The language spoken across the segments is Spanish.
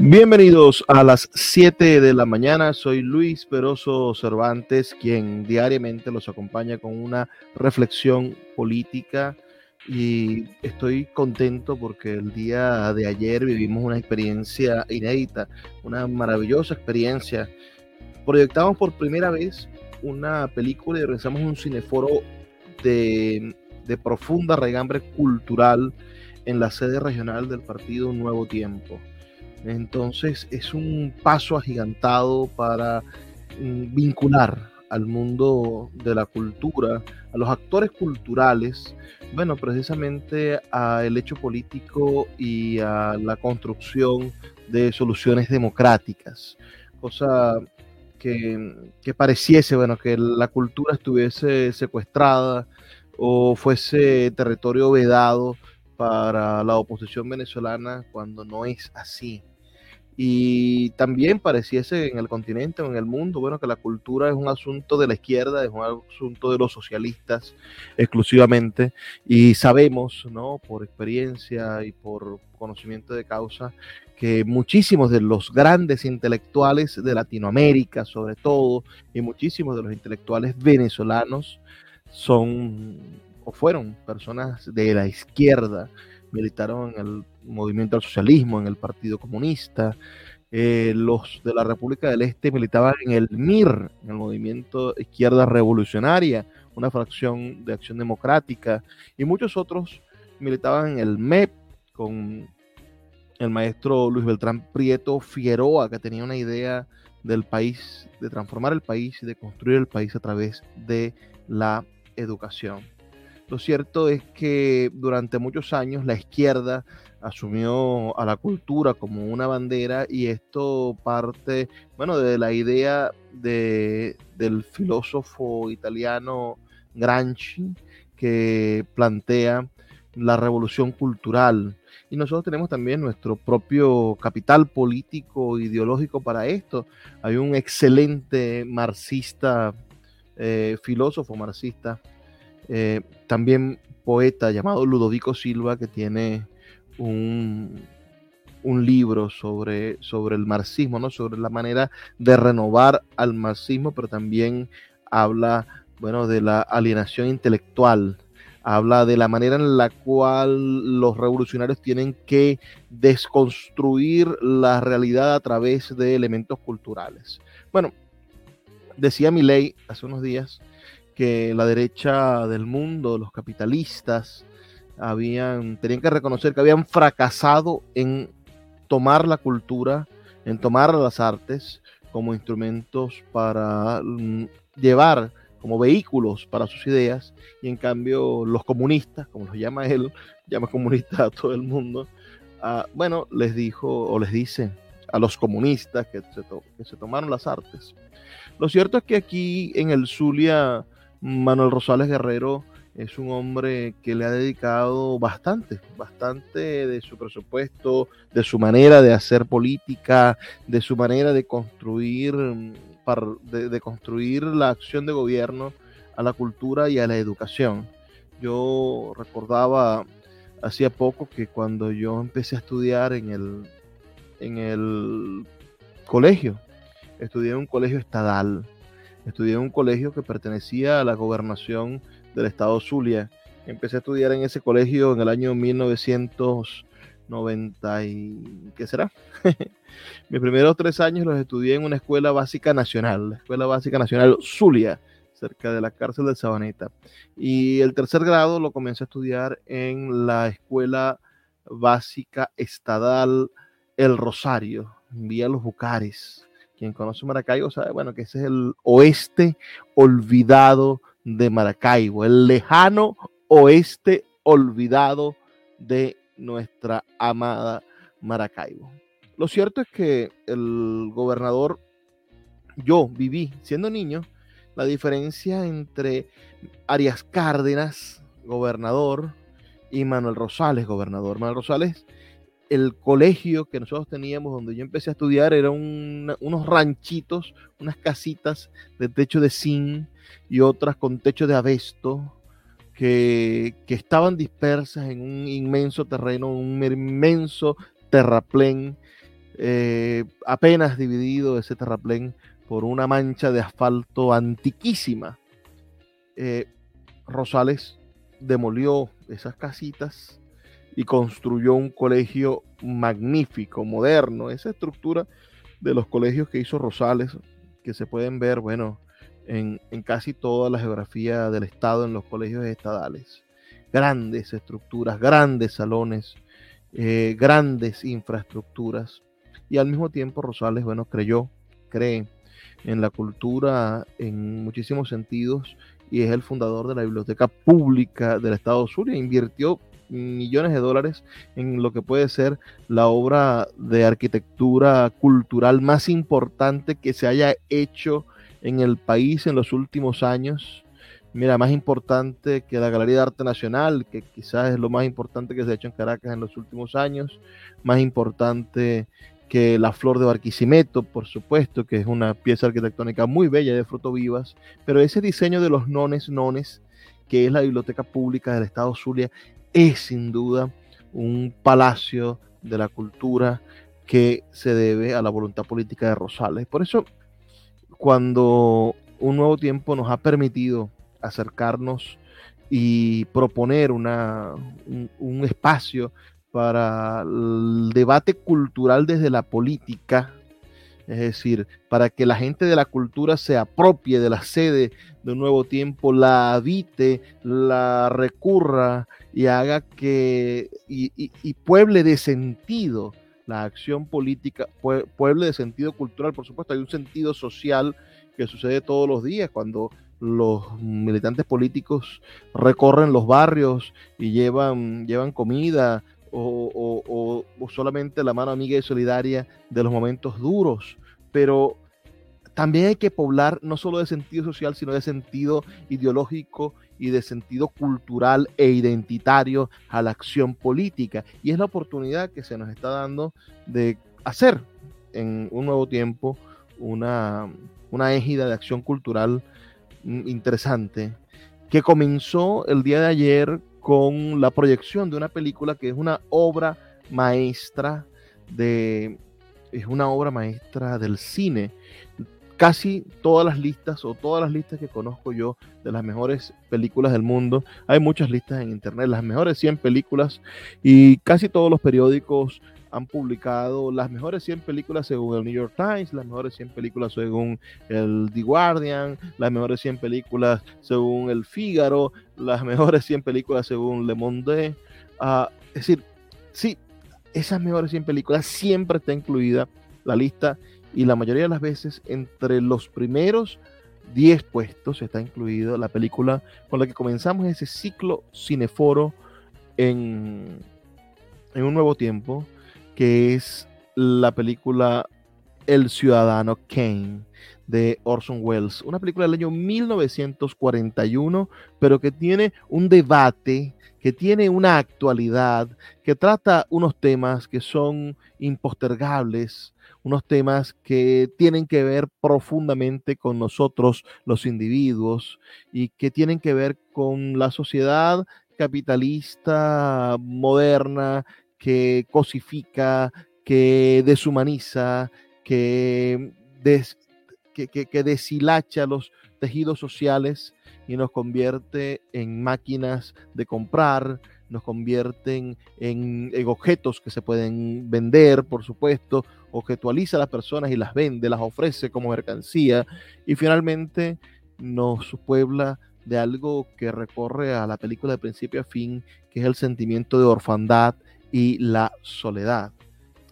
Bienvenidos a las 7 de la mañana. Soy Luis Peroso Cervantes, quien diariamente los acompaña con una reflexión política y estoy contento porque el día de ayer vivimos una experiencia inédita, una maravillosa experiencia. Proyectamos por primera vez una película y realizamos un cineforo de, de profunda regambre cultural en la sede regional del partido Nuevo Tiempo. Entonces es un paso agigantado para mm, vincular al mundo de la cultura, a los actores culturales, bueno, precisamente al hecho político y a la construcción de soluciones democráticas, cosa que, que pareciese, bueno, que la cultura estuviese secuestrada o fuese territorio vedado para la oposición venezolana cuando no es así y también pareciese en el continente o en el mundo, bueno, que la cultura es un asunto de la izquierda, es un asunto de los socialistas exclusivamente, y sabemos, ¿no? Por experiencia y por conocimiento de causa, que muchísimos de los grandes intelectuales de Latinoamérica, sobre todo, y muchísimos de los intelectuales venezolanos son o fueron personas de la izquierda, militaron en el movimiento al socialismo, en el Partido Comunista. Eh, los de la República del Este militaban en el MIR, en el Movimiento Izquierda Revolucionaria, una fracción de Acción Democrática, y muchos otros militaban en el MEP con el maestro Luis Beltrán Prieto Figueroa, que tenía una idea del país, de transformar el país y de construir el país a través de la educación. Lo cierto es que durante muchos años la izquierda asumió a la cultura como una bandera y esto parte, bueno, de la idea de, del filósofo italiano Gramsci que plantea la revolución cultural. Y nosotros tenemos también nuestro propio capital político, ideológico para esto. Hay un excelente marxista, eh, filósofo marxista, eh, también poeta llamado Ludovico Silva, que tiene un, libro sobre, sobre el marxismo, ¿no? sobre la manera de renovar al marxismo, pero también habla bueno, de la alienación intelectual, habla de la manera en la cual los revolucionarios tienen que desconstruir la realidad a través de elementos culturales. Bueno, decía ley hace unos días que la derecha del mundo, los capitalistas, habían, tenían que reconocer que habían fracasado en tomar la cultura, en tomar las artes como instrumentos para mm, llevar como vehículos para sus ideas y en cambio los comunistas, como los llama él, llama comunista a todo el mundo, ah, bueno, les dijo o les dice a los comunistas que se, que se tomaron las artes. Lo cierto es que aquí en el Zulia, Manuel Rosales Guerrero es un hombre que le ha dedicado bastante, bastante de su presupuesto, de su manera de hacer política, de su manera de construir, de, construir la acción de gobierno a la cultura y a la educación. Yo recordaba hacía poco que cuando yo empecé a estudiar en el, en el colegio, estudié en un colegio estadal, estudié en un colegio que pertenecía a la gobernación del estado Zulia. Empecé a estudiar en ese colegio en el año 1990 y... ¿qué será? Mis primeros tres años los estudié en una escuela básica nacional, la Escuela Básica Nacional Zulia, cerca de la cárcel de Sabaneta. Y el tercer grado lo comencé a estudiar en la Escuela Básica Estadal El Rosario, en Vía Los Bucares. Quien conoce Maracaibo sabe, bueno, que ese es el oeste olvidado de Maracaibo, el lejano oeste olvidado de nuestra amada Maracaibo. Lo cierto es que el gobernador, yo viví siendo niño, la diferencia entre Arias Cárdenas, gobernador, y Manuel Rosales, gobernador. Manuel Rosales, el colegio que nosotros teníamos donde yo empecé a estudiar, eran unos ranchitos, unas casitas de techo de zinc, y otras con techo de abesto que, estaban dispersas en un inmenso terreno, un inmenso terraplén eh, apenas dividido ese terraplén por una mancha de asfalto antiquísima. Eh, Rosales demolió esas casitas y construyó un colegio magnífico, moderno, esa estructura de los colegios que hizo Rosales, que se pueden ver, bueno, en, casi toda la geografía del estado, en los colegios estadales. Grandes estructuras, grandes salones, eh, grandes infraestructuras. Y al mismo tiempo Rosales, bueno, creyó, cree en la cultura en muchísimos sentidos y es el fundador de la Biblioteca Pública del Estado Zulia. Invirtió millones de dólares en lo que puede ser la obra de arquitectura cultural más importante que se haya hecho en el país en los últimos años. Mira, más importante que la Galería de Arte Nacional, que quizás es lo más importante que se ha hecho en Caracas en los últimos años, más importante que la Flor de Barquisimeto, por supuesto, que es una pieza arquitectónica muy bella de fruto vivas, pero ese diseño de los nones nones, que es la Biblioteca Pública del Estado Zulia, es sin duda un palacio de la cultura que se debe a la voluntad política de Rosales. Por eso, cuando un nuevo tiempo nos ha permitido acercarnos y proponer una, un espacio para el debate cultural desde la política, es decir, para que la gente de la cultura se apropie de la sede de un nuevo tiempo, la habite, la recurra y haga que, y, pueble de sentido la acción política, pueble de sentido cultural, por supuesto, hay un sentido social que sucede todos los días cuando los militantes políticos recorren los barrios y llevan, llevan comida, o, solamente la mano amiga y solidaria de los momentos duros, pero también hay que poblar no solo de sentido social, sino de sentido ideológico y de sentido cultural e identitario a la acción política. Y es la oportunidad que se nos está dando de hacer en un nuevo tiempo una, una égida de acción cultural mm, interesante que comenzó el día de ayer con la proyección de una película que es una obra maestra de es una obra maestra del cine. Casi todas las listas o todas las listas que conozco yo de las mejores películas del mundo, hay muchas listas en internet, las mejores 100 películas y casi todos los periódicos han publicado las mejores 100 películas según el New York Times, las mejores 100 películas según el The Guardian, las mejores 100 películas según el Figaro, las mejores 100 películas según Le Monde. Uh, es decir, sí, esas mejores 100 películas siempre está incluida la lista y la mayoría de las veces entre los primeros 10 puestos está incluida la película con la que comenzamos ese ciclo cineforo en, en un nuevo tiempo que es la película El Ciudadano Kane de Orson Welles, una película del año 1941, pero que tiene un debate, que tiene una actualidad, que trata unos temas que son impostergables, unos temas que tienen que ver profundamente con nosotros los individuos y que tienen que ver con la sociedad capitalista moderna que cosifica, que deshumaniza, que, que, deshilacha los tejidos sociales y nos convierte en máquinas de comprar, nos convierten en, en, objetos que se pueden vender, por supuesto, objetualiza a las personas y las vende, las ofrece como mercancía y finalmente nos puebla de algo que recorre a la película de principio a fin, que es el sentimiento de orfandad, y la soledad.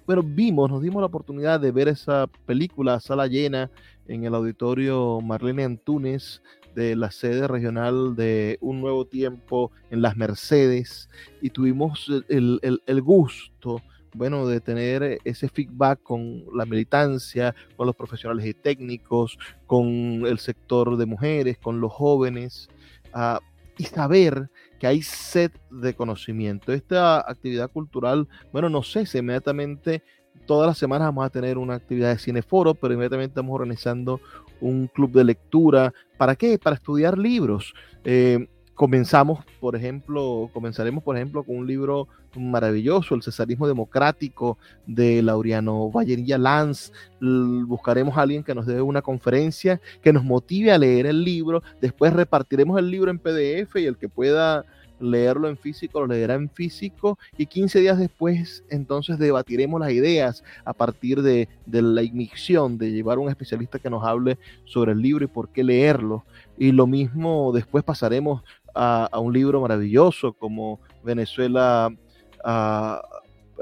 Pero vimos, nos dimos la oportunidad de ver esa película sala llena en el auditorio Marlene Antunes de la sede regional de Un Nuevo Tiempo en Las Mercedes y tuvimos el, el gusto bueno, de tener ese feedback con la militancia, con los profesionales y técnicos, con el sector de mujeres, con los jóvenes, uh, y saber que hay sed de conocimiento. Esta actividad cultural, bueno, no sé si inmediatamente todas las semanas vamos a tener una actividad de cineforo, pero inmediatamente estamos organizando un club de lectura. ¿Para qué? Para estudiar libros. Eh, comenzamos, por ejemplo, comenzaremos, por ejemplo, con un libro maravilloso, El Cesarismo Democrático de Laureano Vallerilla Lanz. Buscaremos a alguien que nos dé una conferencia, que nos motive a leer el libro. Después repartiremos el libro en PDF y el que pueda leerlo en físico, lo leerá en físico y 15 días después entonces debatiremos las ideas a partir de, de la ignición, de llevar un especialista que nos hable sobre el libro y por qué leerlo. Y lo mismo después pasaremos a, un libro maravilloso como Venezuela,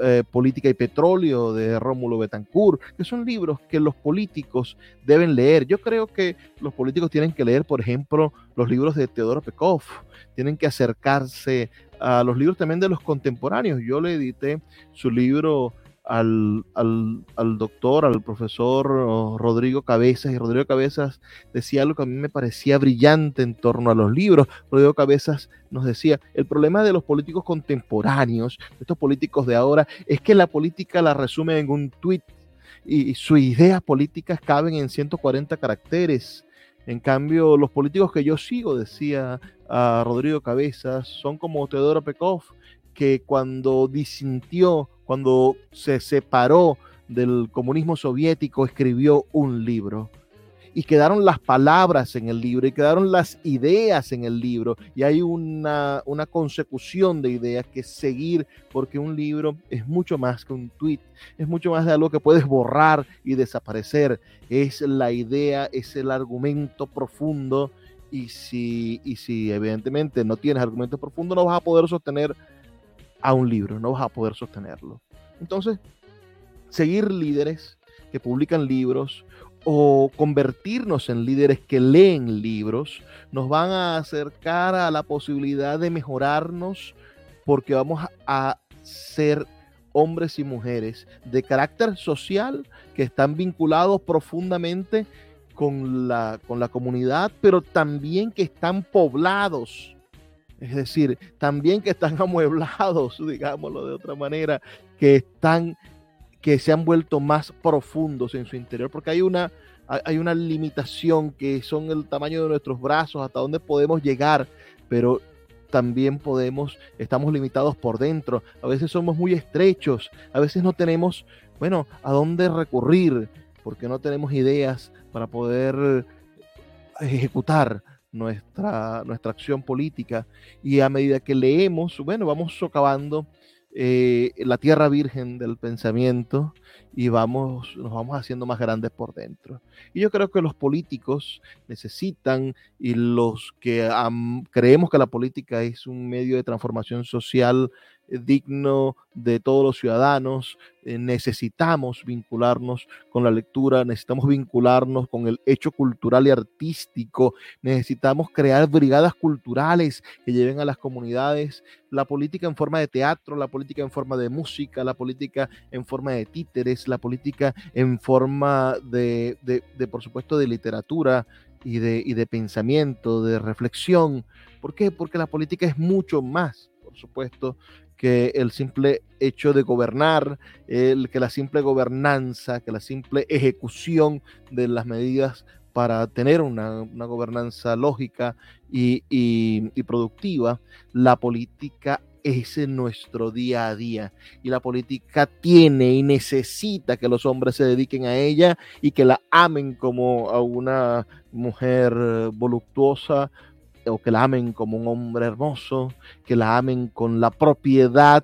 eh, Política y Petróleo de Rómulo Betancourt, que son libros que los políticos deben leer. Yo creo que los políticos tienen que leer, por ejemplo, los libros de Teodoro Pekov, tienen que acercarse a los libros también de los contemporáneos. Yo le edité su libro al, al, doctor, al profesor Rodrigo Cabezas, y Rodrigo Cabezas decía algo que a mí me parecía brillante en torno a los libros. Rodrigo Cabezas nos decía, el problema de los políticos contemporáneos, estos políticos de ahora, es que la política la resume en un tuit y, sus ideas políticas caben en 140 caracteres. En cambio, los políticos que yo sigo, decía a Rodrigo Cabezas, son como Teodoro Pekov, que cuando disintió cuando se separó del comunismo soviético, escribió un libro. Y quedaron las palabras en el libro y quedaron las ideas en el libro. Y hay una, una consecución de ideas que seguir, porque un libro es mucho más que un tweet, es mucho más de algo que puedes borrar y desaparecer. Es la idea, es el argumento profundo. Y si, y si evidentemente no tienes argumentos profundos, no vas a poder sostener a un libro, no vas a poder sostenerlo. Entonces, seguir líderes que publican libros o convertirnos en líderes que leen libros nos van a acercar a la posibilidad de mejorarnos porque vamos a ser hombres y mujeres de carácter social que están vinculados profundamente con la, con la comunidad, pero también que están poblados es decir, también que están amueblados, digámoslo de otra manera, que están, que se han vuelto más profundos en su interior, porque hay una, hay una limitación que son el tamaño de nuestros brazos, hasta dónde podemos llegar, pero también podemos, estamos limitados por dentro, a veces somos muy estrechos, a veces no tenemos, bueno, a dónde recurrir, porque no tenemos ideas para poder ejecutar nuestra, nuestra acción política y a medida que leemos, bueno, vamos socavando eh, la tierra virgen del pensamiento y vamos, nos vamos haciendo más grandes por dentro. Y yo creo que los políticos necesitan y los que creemos que la política es un medio de transformación social digno de todos los ciudadanos. Eh, necesitamos vincularnos con la lectura, necesitamos vincularnos con el hecho cultural y artístico, necesitamos crear brigadas culturales que lleven a las comunidades la política en forma de teatro, la política en forma de música, la política en forma de títeres, la política en forma de, de, por supuesto, de literatura. Y de, y de pensamiento, de reflexión. ¿Por qué? Porque la política es mucho más, por supuesto, que el simple hecho de gobernar, que la simple gobernanza, que la simple ejecución de las medidas para tener una, gobernanza lógica y, y, productiva, la política es en nuestro día a día. Y la política tiene y necesita que los hombres se dediquen a ella y que la amen como a una mujer voluptuosa, o que la amen como un hombre hermoso, que la amen con la propiedad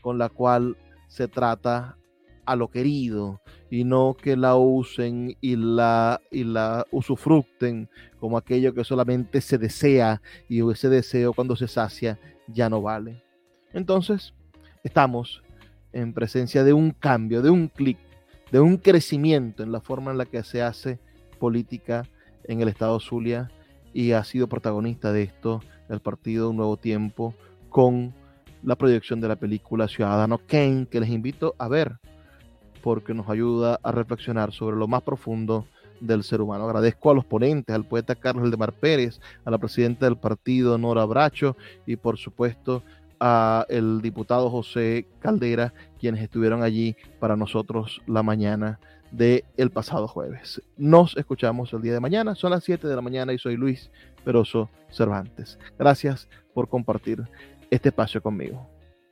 con la cual se trata a lo querido y no que la usen y la, y la usufructen como aquello que solamente se desea y ese deseo cuando se sacia ya no vale. Entonces, estamos en presencia de un cambio, de un clic, de un crecimiento en la forma en la que se hace política en el estado Zulia y ha sido protagonista de esto el partido Un Nuevo Tiempo con la proyección de la película Ciudadano Kane, que les invito a ver porque nos ayuda a reflexionar sobre lo más profundo del ser humano. Agradezco a los ponentes, al poeta Carlos Eldemar Pérez, a la presidenta del partido Nora Bracho y por supuesto a el diputado José Caldera, quienes estuvieron allí para nosotros la mañana del el pasado jueves. Nos escuchamos el día de mañana, son las 7 de la mañana y soy Luis Peroso Cervantes. Gracias por compartir este espacio conmigo.